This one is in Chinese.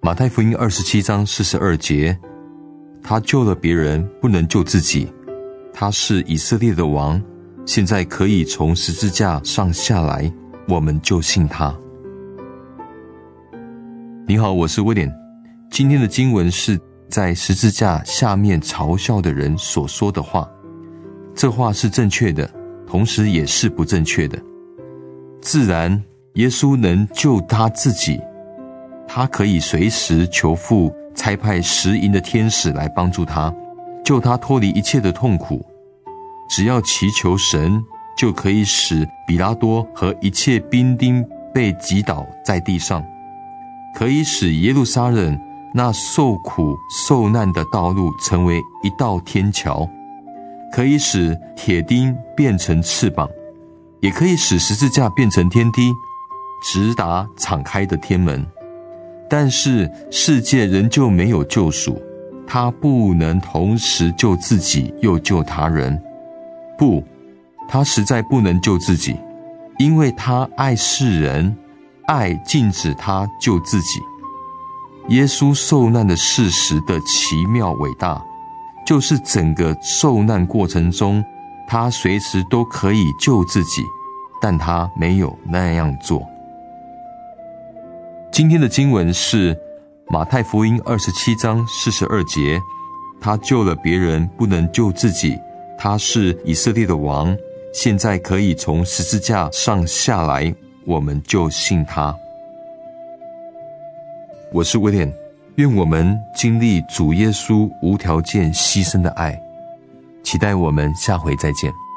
马太福音二十七章四十二节他救了别人不能救自己他是以色列的王现在可以从十字架上下来我们就信他。你好我是威廉。今天的经文是在十字架下面嘲笑的人所说的话。这话是正确的同时也是不正确的。自然，耶稣能救他自己，他可以随时求父差派十营的天使来帮助他，救他脱离一切的痛苦。只要祈求神，就可以使比拉多和一切兵丁被击倒在地上。可以使耶路撒冷那受苦受难的道路成为一道天桥，可以使铁钉变成翅膀，也可以使十字架变成天梯，直达敞开的天门。但是世界仍旧没有救赎，他不能同时救自己又救他人。不，他实在不能救自己，因为他爱世人。爱禁止他救自己。耶稣受难的事实的奇妙伟大，就是整个受难过程中，他随时都可以救自己，但他没有那样做。今天的经文是马太福音二十七章四十二节，他救了别人，不能救自己。他是以色列的王，现在可以从十字架上下来。我们就信他。我是威廉，愿我们经历主耶稣无条件牺牲的爱，期待我们下回再见。